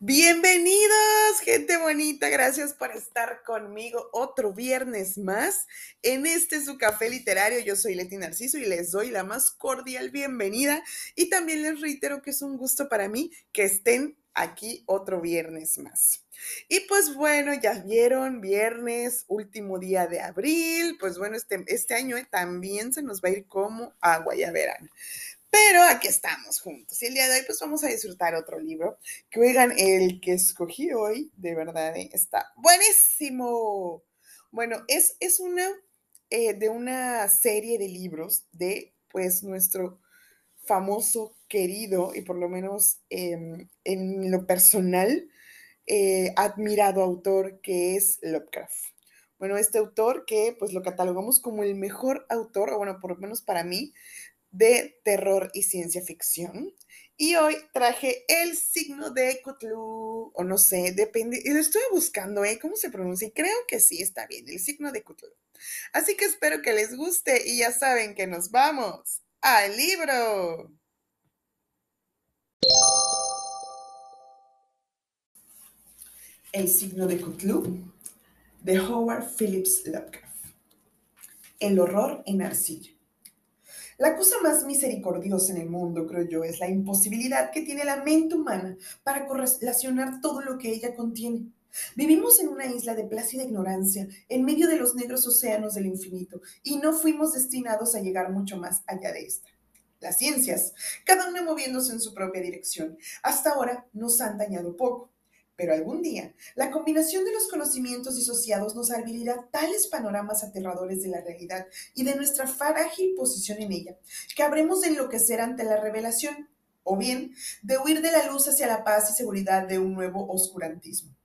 Bienvenidos, gente bonita. Gracias por estar conmigo otro viernes más en este su café literario. Yo soy Leti Narciso y les doy la más cordial bienvenida. Y también les reitero que es un gusto para mí que estén aquí otro viernes más. Y pues bueno, ya vieron, viernes, último día de abril, pues bueno, este, este año también se nos va a ir como agua, ya verán. Pero aquí estamos juntos. Y el día de hoy pues vamos a disfrutar otro libro. Que oigan, el que escogí hoy, de verdad, ¿eh? está buenísimo. Bueno, es, es una eh, de una serie de libros de pues nuestro famoso, querido y por lo menos em, en lo personal, eh, admirado autor que es Lovecraft. Bueno, este autor que pues lo catalogamos como el mejor autor, o bueno, por lo menos para mí, de terror y ciencia ficción. Y hoy traje el signo de Cthulhu, o no sé, depende, lo estoy buscando, ¿eh? ¿Cómo se pronuncia? Y creo que sí, está bien, el signo de Cthulhu. Así que espero que les guste y ya saben que nos vamos al libro. El signo de Cthulhu de Howard Phillips Lovecraft. El horror en arcilla. La cosa más misericordiosa en el mundo, creo yo, es la imposibilidad que tiene la mente humana para correlacionar todo lo que ella contiene. Vivimos en una isla de plácida ignorancia, en medio de los negros océanos del infinito, y no fuimos destinados a llegar mucho más allá de esta. Las ciencias, cada una moviéndose en su propia dirección, hasta ahora nos han dañado poco. Pero algún día, la combinación de los conocimientos disociados nos abrirá tales panoramas aterradores de la realidad y de nuestra frágil posición en ella, que habremos de enloquecer ante la revelación, o bien de huir de la luz hacia la paz y seguridad de un nuevo oscurantismo.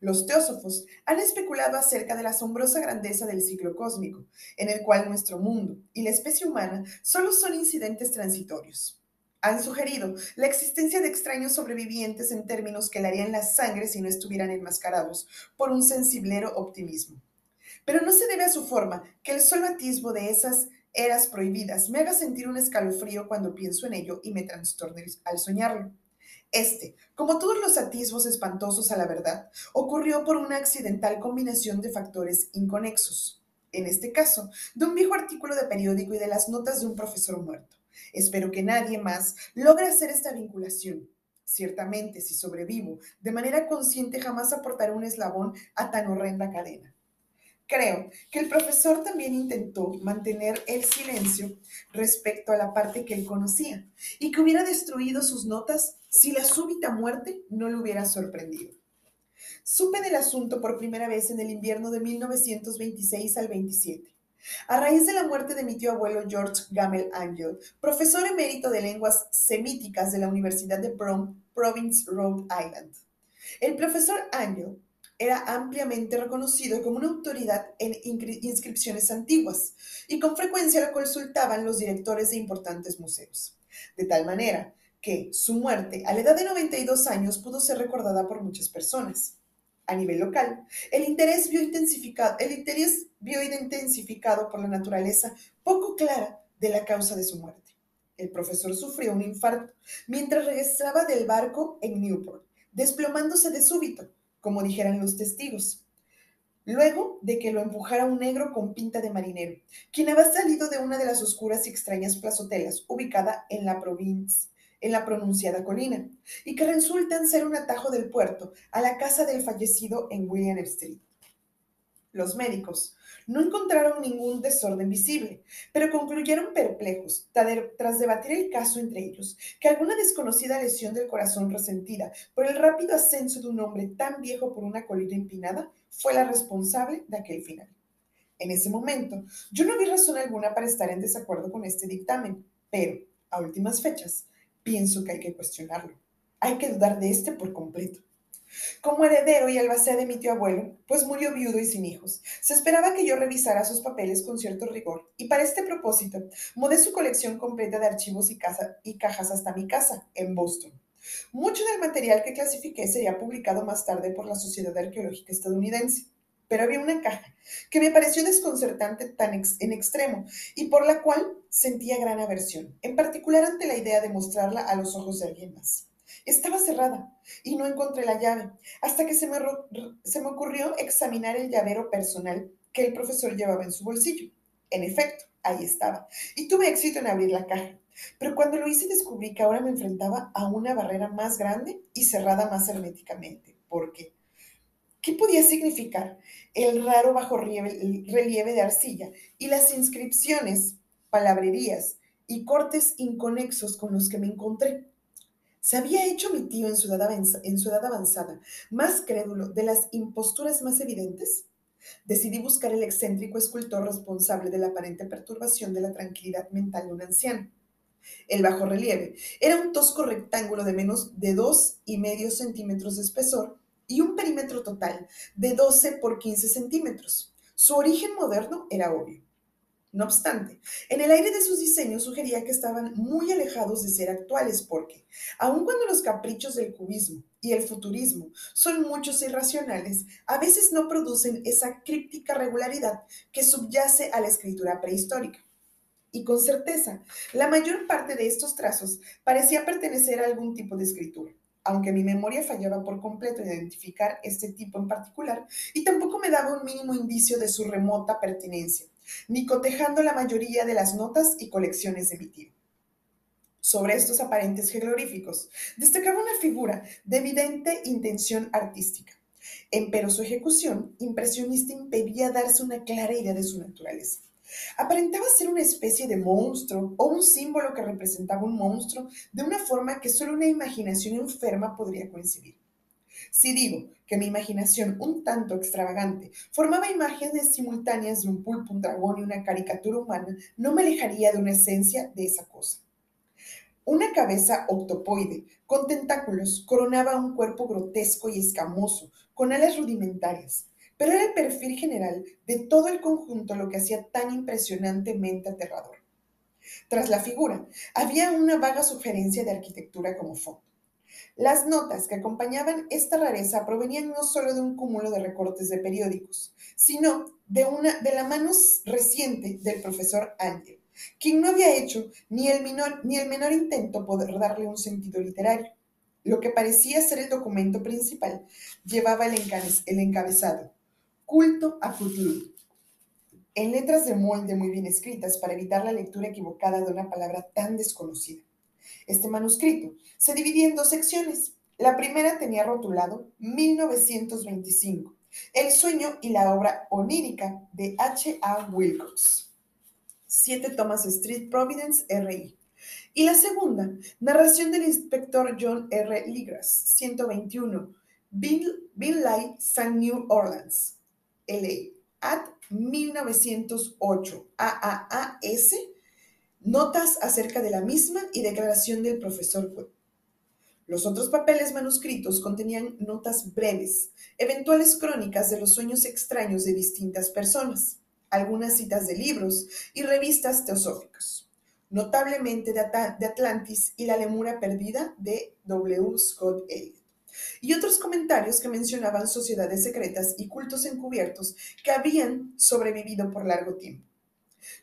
Los teósofos han especulado acerca de la asombrosa grandeza del ciclo cósmico, en el cual nuestro mundo y la especie humana solo son incidentes transitorios han sugerido la existencia de extraños sobrevivientes en términos que le harían la sangre si no estuvieran enmascarados por un sensiblero optimismo. Pero no se debe a su forma que el solo atisbo de esas eras prohibidas me haga sentir un escalofrío cuando pienso en ello y me trastorne al soñarlo. Este, como todos los atisbos espantosos a la verdad, ocurrió por una accidental combinación de factores inconexos. En este caso, de un viejo artículo de periódico y de las notas de un profesor muerto. Espero que nadie más logre hacer esta vinculación. Ciertamente, si sobrevivo, de manera consciente jamás aportaré un eslabón a tan horrenda cadena. Creo que el profesor también intentó mantener el silencio respecto a la parte que él conocía y que hubiera destruido sus notas si la súbita muerte no le hubiera sorprendido. Supe del asunto por primera vez en el invierno de 1926 al 27. A raíz de la muerte de mi tío abuelo George Gamel Angel, profesor emérito de lenguas semíticas de la Universidad de Province, Rhode Island. El profesor Angel era ampliamente reconocido como una autoridad en inscripciones antiguas y con frecuencia lo consultaban los directores de importantes museos. De tal manera que su muerte a la edad de 92 años pudo ser recordada por muchas personas a nivel local, el interés vio intensificado, el interés por la naturaleza poco clara de la causa de su muerte. El profesor sufrió un infarto mientras regresaba del barco en Newport, desplomándose de súbito, como dijeran los testigos. Luego de que lo empujara un negro con pinta de marinero, quien había salido de una de las oscuras y extrañas plazotelas ubicada en la provincia en la pronunciada colina, y que resultan ser un atajo del puerto a la casa del fallecido en William Street. Los médicos no encontraron ningún desorden visible, pero concluyeron perplejos, tras debatir el caso entre ellos, que alguna desconocida lesión del corazón resentida por el rápido ascenso de un hombre tan viejo por una colina empinada fue la responsable de aquel final. En ese momento, yo no vi razón alguna para estar en desacuerdo con este dictamen, pero, a últimas fechas, pienso que hay que cuestionarlo. Hay que dudar de este por completo. Como heredero y albacea de mi tío abuelo, pues murió viudo y sin hijos, se esperaba que yo revisara sus papeles con cierto rigor, y para este propósito mudé su colección completa de archivos y, y cajas hasta mi casa, en Boston. Mucho del material que clasifiqué sería publicado más tarde por la Sociedad Arqueológica Estadounidense, pero había una caja que me pareció desconcertante tan en extremo y por la cual sentía gran aversión, en particular ante la idea de mostrarla a los ojos de alguien más. Estaba cerrada y no encontré la llave, hasta que se me, se me ocurrió examinar el llavero personal que el profesor llevaba en su bolsillo. En efecto, ahí estaba, y tuve éxito en abrir la caja. Pero cuando lo hice descubrí que ahora me enfrentaba a una barrera más grande y cerrada más herméticamente. ¿Por qué? ¿Qué podía significar el raro bajo relieve de arcilla y las inscripciones, palabrerías y cortes inconexos con los que me encontré? ¿Se había hecho mi tío en su, edad en su edad avanzada más crédulo de las imposturas más evidentes? Decidí buscar el excéntrico escultor responsable de la aparente perturbación de la tranquilidad mental de un anciano. El bajo relieve era un tosco rectángulo de menos de dos y medio centímetros de espesor y un perímetro total de 12 por 15 centímetros. Su origen moderno era obvio. No obstante, en el aire de sus diseños sugería que estaban muy alejados de ser actuales porque, aun cuando los caprichos del cubismo y el futurismo son muchos e irracionales, a veces no producen esa críptica regularidad que subyace a la escritura prehistórica. Y con certeza, la mayor parte de estos trazos parecía pertenecer a algún tipo de escritura aunque mi memoria fallaba por completo en identificar este tipo en particular, y tampoco me daba un mínimo indicio de su remota pertinencia, ni cotejando la mayoría de las notas y colecciones de mi tío. Sobre estos aparentes geográficos destacaba una figura de evidente intención artística. Empero su ejecución impresionista impedía darse una clara idea de su naturaleza. Aparentaba ser una especie de monstruo o un símbolo que representaba un monstruo de una forma que solo una imaginación enferma podría coincidir. Si digo que mi imaginación, un tanto extravagante, formaba imágenes simultáneas de un pulpo, un dragón y una caricatura humana, no me alejaría de una esencia de esa cosa. Una cabeza octopoide, con tentáculos, coronaba un cuerpo grotesco y escamoso, con alas rudimentarias, pero era el perfil general de todo el conjunto lo que hacía tan impresionantemente aterrador. Tras la figura, había una vaga sugerencia de arquitectura como fondo. Las notas que acompañaban esta rareza provenían no solo de un cúmulo de recortes de periódicos, sino de, una, de la mano reciente del profesor Ángel, quien no había hecho ni el, ni el menor intento por darle un sentido literario. Lo que parecía ser el documento principal llevaba el encabezado Culto a Cthulhu. En letras de molde muy bien escritas para evitar la lectura equivocada de una palabra tan desconocida. Este manuscrito se dividía en dos secciones. La primera tenía rotulado 1925, El sueño y la obra onírica de H. A. Wilcox. 7 Thomas Street, Providence, RI. Y la segunda, narración del inspector John R. Ligras, 121, Bill, Bill Light, San New Orleans, LA, at 1908, AAAS, notas acerca de la misma y declaración del profesor Webb. Los otros papeles manuscritos contenían notas breves, eventuales crónicas de los sueños extraños de distintas personas, algunas citas de libros y revistas teosóficas, notablemente de, Atlantis y la lemura perdida de W. Scott Elliot y otros comentarios que mencionaban sociedades secretas y cultos encubiertos que habían sobrevivido por largo tiempo.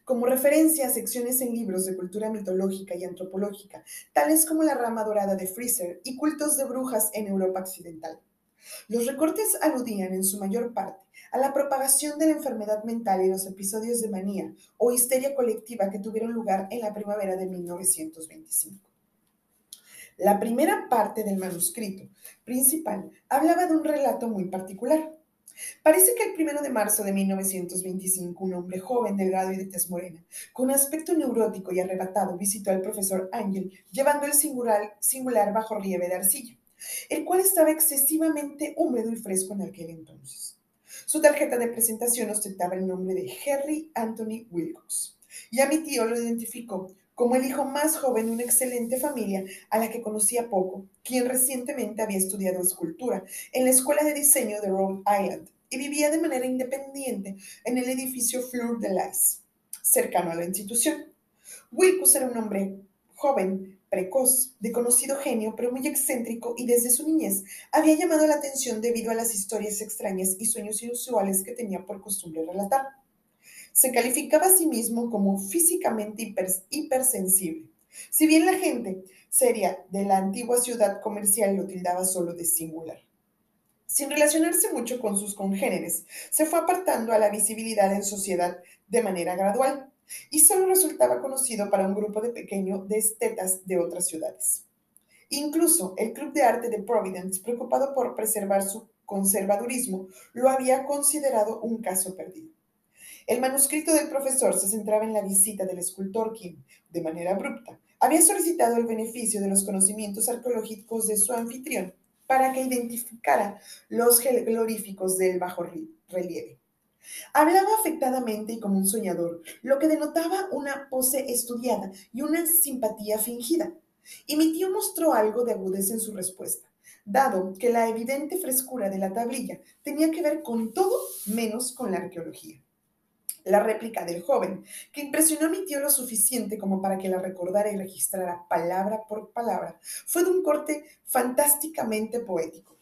Como referencia a secciones en libros de cultura mitológica y antropológica, tales como la rama dorada de Freezer y cultos de brujas en Europa Occidental. Los recortes aludían en su mayor parte a la propagación de la enfermedad mental y los episodios de manía o histeria colectiva que tuvieron lugar en la primavera de 1925. La primera parte del manuscrito principal hablaba de un relato muy particular. Parece que el primero de marzo de 1925, un hombre joven, delgado y de tez morena, con aspecto neurótico y arrebatado, visitó al profesor Ángel llevando el singular, singular bajo rieve de arcilla, el cual estaba excesivamente húmedo y fresco en aquel entonces. Su tarjeta de presentación ostentaba el nombre de Henry Anthony Wilcox, y a mi tío lo identificó como el hijo más joven de una excelente familia a la que conocía poco, quien recientemente había estudiado escultura en la Escuela de Diseño de Rhode Island y vivía de manera independiente en el edificio Fleur de Lis, cercano a la institución. Wilkus era un hombre joven, precoz, de conocido genio, pero muy excéntrico y desde su niñez había llamado la atención debido a las historias extrañas y sueños inusuales que tenía por costumbre relatar. Se calificaba a sí mismo como físicamente hipersensible. Si bien la gente seria de la antigua ciudad comercial lo tildaba solo de singular. Sin relacionarse mucho con sus congéneres, se fue apartando a la visibilidad en sociedad de manera gradual y solo resultaba conocido para un grupo de pequeños de estetas de otras ciudades. Incluso el Club de Arte de Providence, preocupado por preservar su conservadurismo, lo había considerado un caso perdido. El manuscrito del profesor se centraba en la visita del escultor quien, de manera abrupta, había solicitado el beneficio de los conocimientos arqueológicos de su anfitrión para que identificara los gloríficos del bajo relieve. Hablaba afectadamente y como un soñador, lo que denotaba una pose estudiada y una simpatía fingida. Y mi tío mostró algo de agudeza en su respuesta, dado que la evidente frescura de la tablilla tenía que ver con todo menos con la arqueología. La réplica del joven, que impresionó a mi tío lo suficiente como para que la recordara y registrara palabra por palabra, fue de un corte fantásticamente poético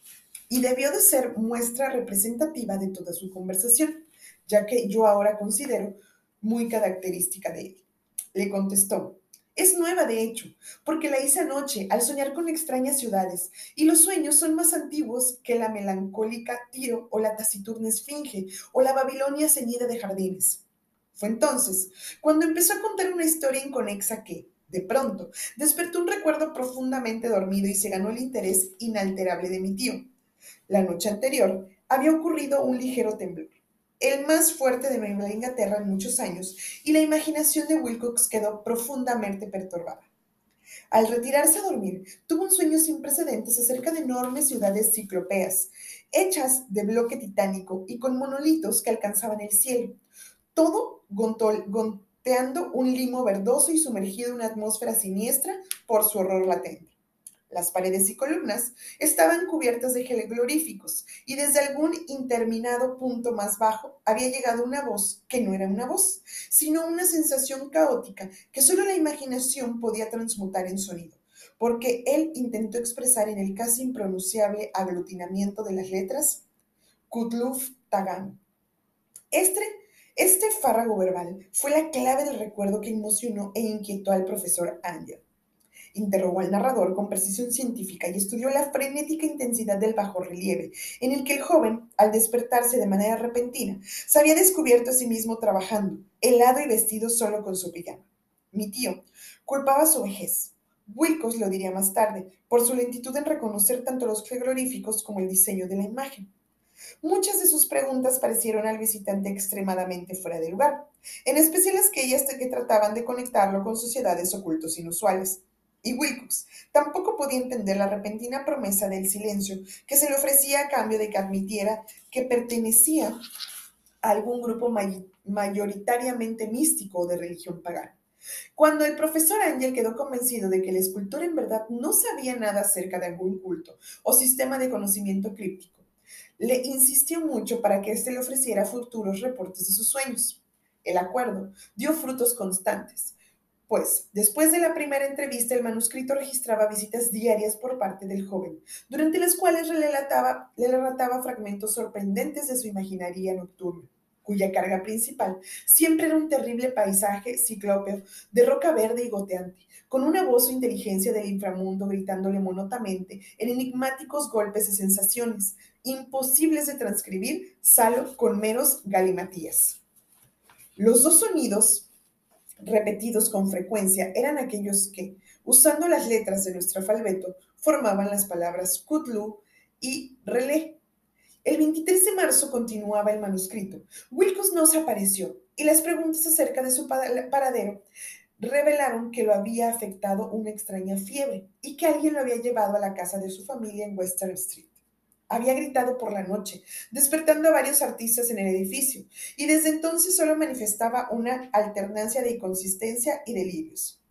y debió de ser muestra representativa de toda su conversación ya que yo ahora considero muy característica de él. Le contestó, es nueva de hecho, porque la hice anoche al soñar con extrañas ciudades, y los sueños son más antiguos que la melancólica Tiro o la taciturna Esfinge o la Babilonia ceñida de jardines. Fue entonces cuando empezó a contar una historia inconexa que, de pronto, despertó un recuerdo profundamente dormido y se ganó el interés inalterable de mi tío. La noche anterior había ocurrido un ligero temblor el más fuerte de Nueva Inglaterra en muchos años, y la imaginación de Wilcox quedó profundamente perturbada. Al retirarse a dormir, tuvo un sueño sin precedentes acerca de enormes ciudades ciclopeas, hechas de bloque titánico y con monolitos que alcanzaban el cielo, todo gonteando un limo verdoso y sumergido en una atmósfera siniestra por su horror latente. Las paredes y columnas estaban cubiertas de gloríficos y desde algún interminado punto más bajo había llegado una voz que no era una voz, sino una sensación caótica que solo la imaginación podía transmutar en sonido, porque él intentó expresar en el casi impronunciable aglutinamiento de las letras Kutluf Tagan. Este, este fárrago verbal fue la clave del recuerdo que emocionó e inquietó al profesor Angel interrogó al narrador con precisión científica y estudió la frenética intensidad del bajo relieve, en el que el joven, al despertarse de manera repentina, se había descubierto a sí mismo trabajando, helado y vestido solo con su pijama. Mi tío culpaba su vejez. Wilcox lo diría más tarde, por su lentitud en reconocer tanto los jeroglíficos como el diseño de la imagen. Muchas de sus preguntas parecieron al visitante extremadamente fuera de lugar, en especial aquellas que trataban de conectarlo con sociedades ocultos inusuales. Y Wilcox tampoco podía entender la repentina promesa del silencio que se le ofrecía a cambio de que admitiera que pertenecía a algún grupo mayoritariamente místico o de religión pagana. Cuando el profesor Ángel quedó convencido de que el escultor en verdad no sabía nada acerca de algún culto o sistema de conocimiento críptico, le insistió mucho para que éste le ofreciera futuros reportes de sus sueños. El acuerdo dio frutos constantes. Pues, después de la primera entrevista, el manuscrito registraba visitas diarias por parte del joven, durante las cuales le relataba, le relataba fragmentos sorprendentes de su imaginaría nocturna, cuya carga principal siempre era un terrible paisaje ciclópeo de roca verde y goteante, con una voz o inteligencia del inframundo gritándole monotamente en enigmáticos golpes de sensaciones, imposibles de transcribir, salvo con meros galimatías. Los dos sonidos repetidos con frecuencia eran aquellos que, usando las letras de nuestro alfabeto, formaban las palabras Kutlu y Relé. El 23 de marzo continuaba el manuscrito. Wilcox no se apareció y las preguntas acerca de su paradero revelaron que lo había afectado una extraña fiebre y que alguien lo había llevado a la casa de su familia en Western Street. Había gritado por la noche, despertando a varios artistas en el edificio, y desde entonces solo manifestaba una alternancia de inconsistencia y delirios.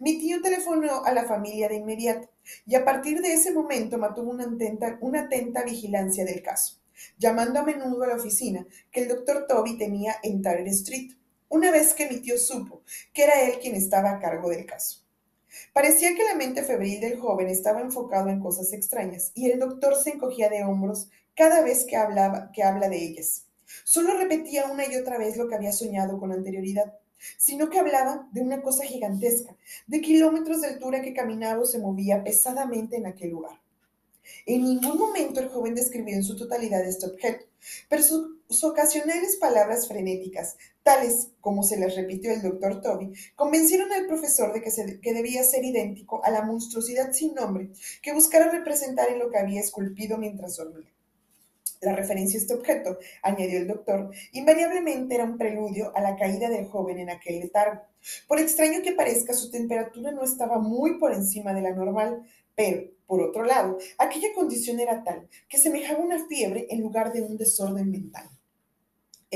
Mi tío telefonó a la familia de inmediato, y a partir de ese momento mantuvo una atenta, vigilancia del caso, llamando a menudo a la oficina que el doctor Toby tenía en Tyler Street, una vez que mi tío supo que era él quien estaba a cargo del caso. Parecía que la mente febril del joven estaba enfocado en cosas extrañas y el doctor se encogía de hombros cada vez que, hablaba, que habla de ellas. Solo repetía una y otra vez lo que había soñado con anterioridad, sino que hablaba de una cosa gigantesca, de kilómetros de altura que caminaba o se movía pesadamente en aquel lugar. En ningún momento el joven describió en su totalidad este objeto, pero sus ocasionales palabras frenéticas, tales como se les repitió el doctor Toby, convencieron al profesor de que, que debía ser idéntico a la monstruosidad sin nombre que buscara representar en lo que había esculpido mientras dormía. La referencia a este objeto, añadió el doctor, invariablemente era un preludio a la caída del joven en aquel letargo. Por extraño que parezca, su temperatura no estaba muy por encima de la normal, pero, por otro lado, aquella condición era tal que semejaba una fiebre en lugar de un desorden mental.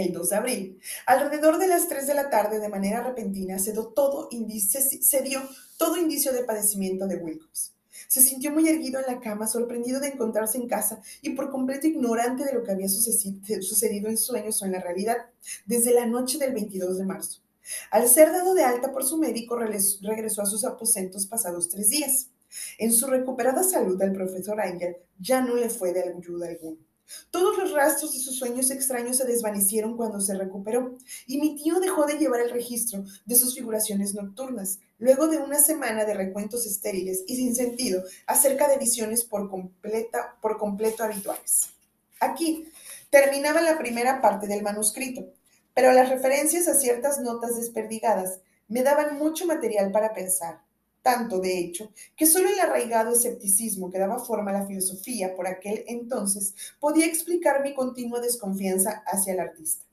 El 2 de abril, alrededor de las 3 de la tarde, de manera repentina, se dio todo, indicio, de padecimiento de Wilcox. Se sintió muy erguido en la cama, sorprendido de encontrarse en casa y por completo ignorante de lo que había sucedido en sueños o en la realidad desde la noche del 22 de marzo. Al ser dado de alta por su médico, regresó a sus aposentos pasados tres días. En su recuperada salud, el profesor Angel ya no le fue de ayuda alguna. Todos los rastros de sus sueños extraños se desvanecieron cuando se recuperó, y mi tío dejó de llevar el registro de sus figuraciones nocturnas, luego de una semana de recuentos estériles y sin sentido acerca de visiones por, completa, por completo habituales. Aquí terminaba la primera parte del manuscrito, pero las referencias a ciertas notas desperdigadas me daban mucho material para pensar tanto, de hecho, que solo el arraigado escepticismo que daba forma a la filosofía por aquel entonces podía explicar mi continua desconfianza hacia el artista.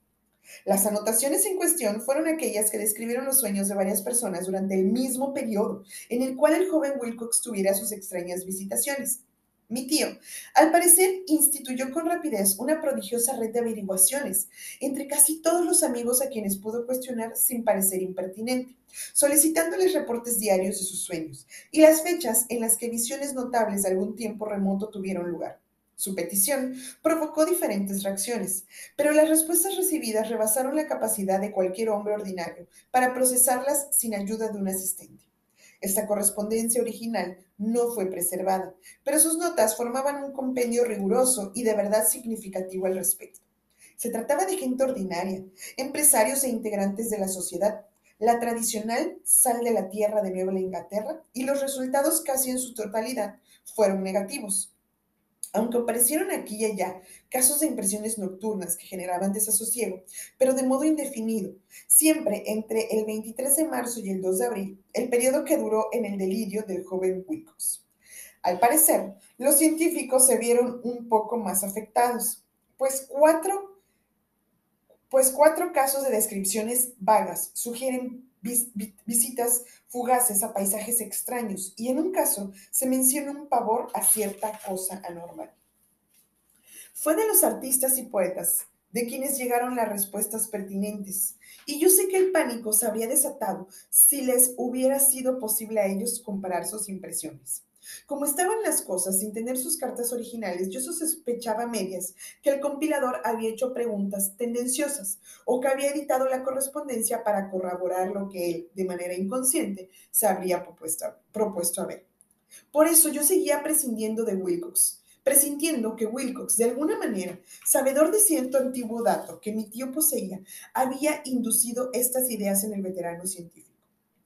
Las anotaciones en cuestión fueron aquellas que describieron los sueños de varias personas durante el mismo periodo en el cual el joven Wilcox tuviera sus extrañas visitaciones. Mi tío, al parecer, instituyó con rapidez una prodigiosa red de averiguaciones entre casi todos los amigos a quienes pudo cuestionar sin parecer impertinente, solicitándoles reportes diarios de sus sueños y las fechas en las que visiones notables de algún tiempo remoto tuvieron lugar. Su petición provocó diferentes reacciones, pero las respuestas recibidas rebasaron la capacidad de cualquier hombre ordinario para procesarlas sin ayuda de un asistente. Esta correspondencia original no fue preservada, pero sus notas formaban un compendio riguroso y de verdad significativo al respecto. Se trataba de gente ordinaria, empresarios e integrantes de la sociedad, la tradicional sal de la tierra de Nueva Inglaterra, y los resultados casi en su totalidad fueron negativos. Aunque aparecieron aquí y allá casos de impresiones nocturnas que generaban desasosiego, pero de modo indefinido, siempre entre el 23 de marzo y el 2 de abril, el periodo que duró en el delirio del joven Wilcox. Al parecer, los científicos se vieron un poco más afectados, pues cuatro, pues cuatro casos de descripciones vagas sugieren visitas fugaces a paisajes extraños y en un caso se menciona un pavor a cierta cosa anormal. Fue de los artistas y poetas de quienes llegaron las respuestas pertinentes, y yo sé que el pánico se habría desatado si les hubiera sido posible a ellos comparar sus impresiones. Como estaban las cosas sin tener sus cartas originales, yo sospechaba medias que el compilador había hecho preguntas tendenciosas o que había editado la correspondencia para corroborar lo que él, de manera inconsciente, se habría propuesto, propuesto a ver. Por eso yo seguía prescindiendo de Wilcox, presintiendo que Wilcox, de alguna manera, sabedor de cierto antiguo dato que mi tío poseía, había inducido estas ideas en el veterano científico.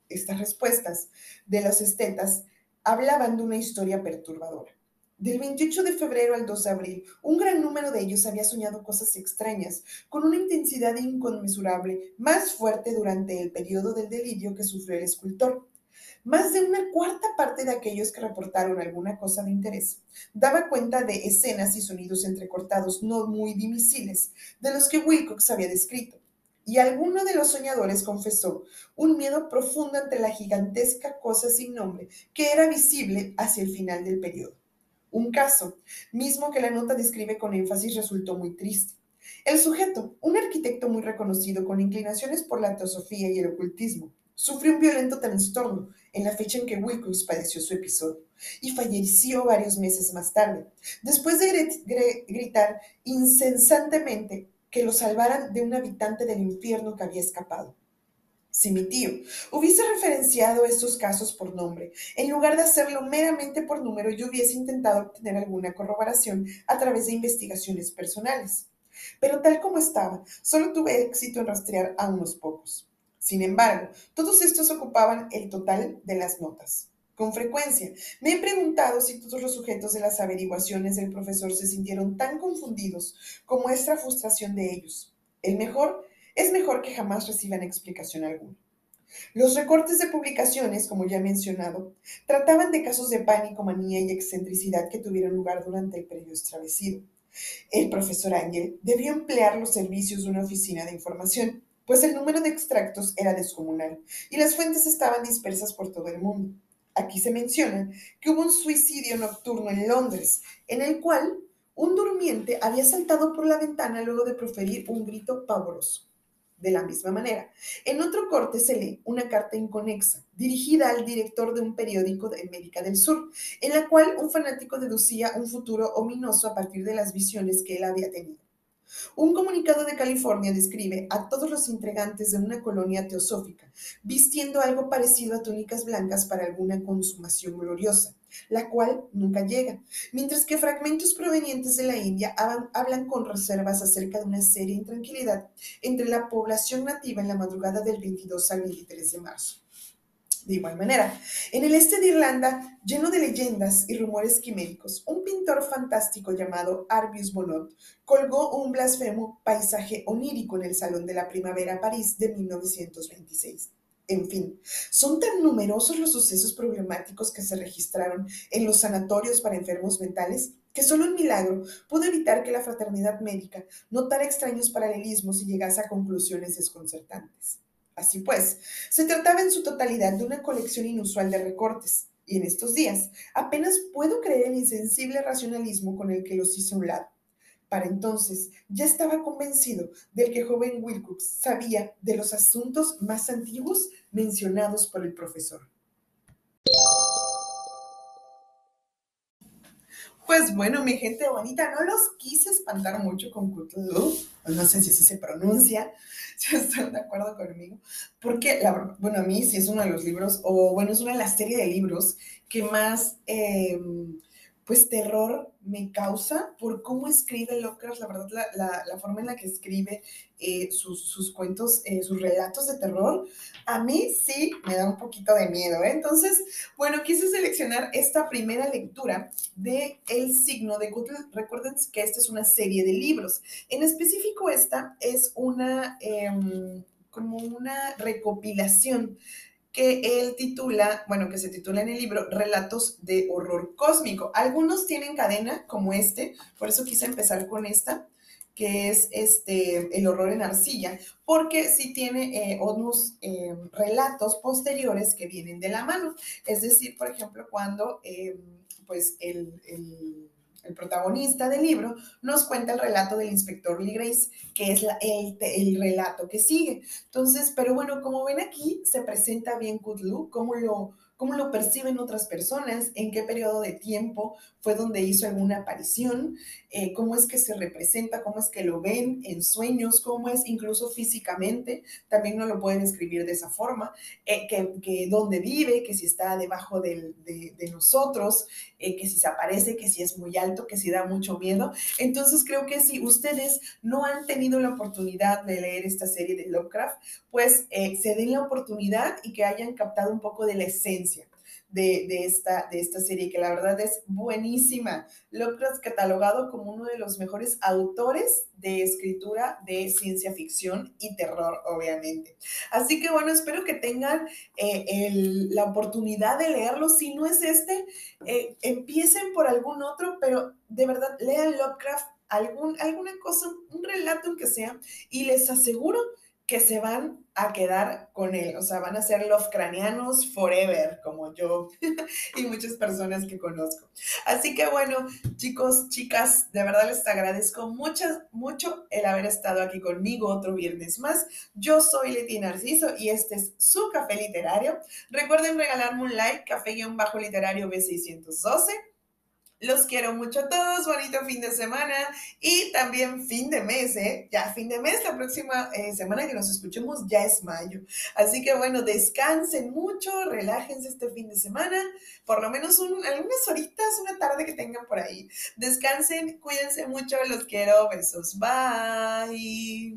Estas respuestas de los estetas hablaban de una historia perturbadora. Del 28 de febrero al 2 de abril, un gran número de ellos había soñado cosas extrañas, con una intensidad inconmensurable, más fuerte durante el periodo del delirio que sufrió el escultor. Más de una cuarta parte de aquellos que reportaron alguna cosa de interés daba cuenta de escenas y sonidos entrecortados no muy dimisiles de los que Wilcox había descrito y alguno de los soñadores confesó un miedo profundo ante la gigantesca cosa sin nombre que era visible hacia el final del periodo. Un caso, mismo que la nota describe con énfasis, resultó muy triste. El sujeto, un arquitecto muy reconocido con inclinaciones por la teosofía y el ocultismo, sufrió un violento trastorno en la fecha en que Wilcox padeció su episodio y falleció varios meses más tarde, después de gritar incesantemente que lo salvaran de un habitante del infierno que había escapado. Si mi tío hubiese referenciado estos casos por nombre, en lugar de hacerlo meramente por número, yo hubiese intentado obtener alguna corroboración a través de investigaciones personales. Pero tal como estaba, solo tuve éxito en rastrear a unos pocos. Sin embargo, todos estos ocupaban el total de las notas. Con frecuencia me he preguntado si todos los sujetos de las averiguaciones del profesor se sintieron tan confundidos como esta frustración de ellos. El mejor es mejor que jamás reciban explicación alguna. Los recortes de publicaciones, como ya he mencionado, trataban de casos de pánico, manía y excentricidad que tuvieron lugar durante el periodo extravecido. El profesor Ángel debió emplear los servicios de una oficina de información, pues el número de extractos era descomunal y las fuentes estaban dispersas por todo el mundo. Aquí se menciona que hubo un suicidio nocturno en Londres, en el cual un durmiente había saltado por la ventana luego de proferir un grito pavoroso. De la misma manera, en otro corte se lee una carta inconexa dirigida al director de un periódico de América del Sur, en la cual un fanático deducía un futuro ominoso a partir de las visiones que él había tenido. Un comunicado de California describe a todos los integrantes de una colonia teosófica vistiendo algo parecido a túnicas blancas para alguna consumación gloriosa, la cual nunca llega, mientras que fragmentos provenientes de la India hablan con reservas acerca de una seria intranquilidad entre la población nativa en la madrugada del 22 al 23 de marzo. De igual manera, en el este de Irlanda, lleno de leyendas y rumores quiméricos, un pintor fantástico llamado Arbius Bonot colgó un blasfemo paisaje onírico en el Salón de la Primavera París de 1926. En fin, son tan numerosos los sucesos problemáticos que se registraron en los sanatorios para enfermos mentales que solo un milagro pudo evitar que la fraternidad médica notara extraños paralelismos y llegase a conclusiones desconcertantes. Así pues, se trataba en su totalidad de una colección inusual de recortes, y en estos días apenas puedo creer el insensible racionalismo con el que los hice a un lado. Para entonces ya estaba convencido del que joven Wilcox sabía de los asuntos más antiguos mencionados por el profesor. Pues bueno, mi gente bonita, no los quise espantar mucho con Cthulhu, no sé si así se pronuncia, si están de acuerdo conmigo, porque, bueno, a mí sí es uno de los libros, o bueno, es una de las series de libros que más... Em, pues terror me causa por cómo escribe Lovecraft, la verdad, la, forma en la que escribe eh, sus, cuentos, eh, sus relatos de terror, a mí sí me da un poquito de miedo. ¿eh? Entonces, bueno, quise seleccionar esta primera lectura de El signo de Cthulhu. Recuerden que esta es una serie de libros. En específico, esta es una, em, como una recopilación que él titula, bueno, que se titula en el libro Relatos de Horror Cósmico. Algunos tienen cadena, como este, por eso quise empezar con esta, que es este, El horror en arcilla, porque sí tiene eh, unos eh, relatos posteriores que vienen de la mano. Es decir, por ejemplo, cuando eh, pues el protagonista del libro, nos cuenta el relato del inspector Lee Grace, que es el, el, relato que sigue. Entonces, pero bueno, como ven aquí, se presenta bien Cthulhu, cómo lo, cómo lo perciben otras personas, en qué periodo de tiempo fue donde hizo alguna aparición, eh, cómo es que se representa, cómo es que lo ven en sueños, cómo es incluso físicamente, también no lo pueden escribir de esa forma, eh, que, dónde vive, que si está debajo de, nosotros, eh, que si se aparece, que si es muy alto, que si da mucho miedo. Entonces creo que si ustedes no han tenido la oportunidad de leer esta serie de Lovecraft, pues se den la oportunidad y que hayan captado un poco de la esencia de, esta, de esta serie, que la verdad es buenísima. Lovecraft catalogado como uno de los mejores autores de escritura de ciencia ficción y terror, obviamente. Así que bueno, espero que tengan eh, la oportunidad de leerlo. Si no es este, eh, empiecen por algún otro, pero de verdad, lean Lovecraft, algún, alguna cosa, un relato aunque sea, y les aseguro que se van a quedar con él, o sea, van a ser Lovecraftianos forever, como yo y muchas personas que conozco. Así que bueno, chicos, chicas, de verdad les agradezco mucho, mucho el haber estado aquí conmigo otro viernes más. Yo soy Leti Narciso y este es su café literario. Recuerden regalarme un like, café-literario B612 Los quiero mucho a todos, bonito fin de semana y también fin de mes, ¿eh? Ya fin de mes, la próxima eh, semana que nos escuchemos ya es mayo. Así que bueno, descansen mucho, relájense este fin de semana, por lo menos un, algunas horitas, una tarde que tengan por ahí. Descansen, cuídense mucho, los quiero, besos, bye.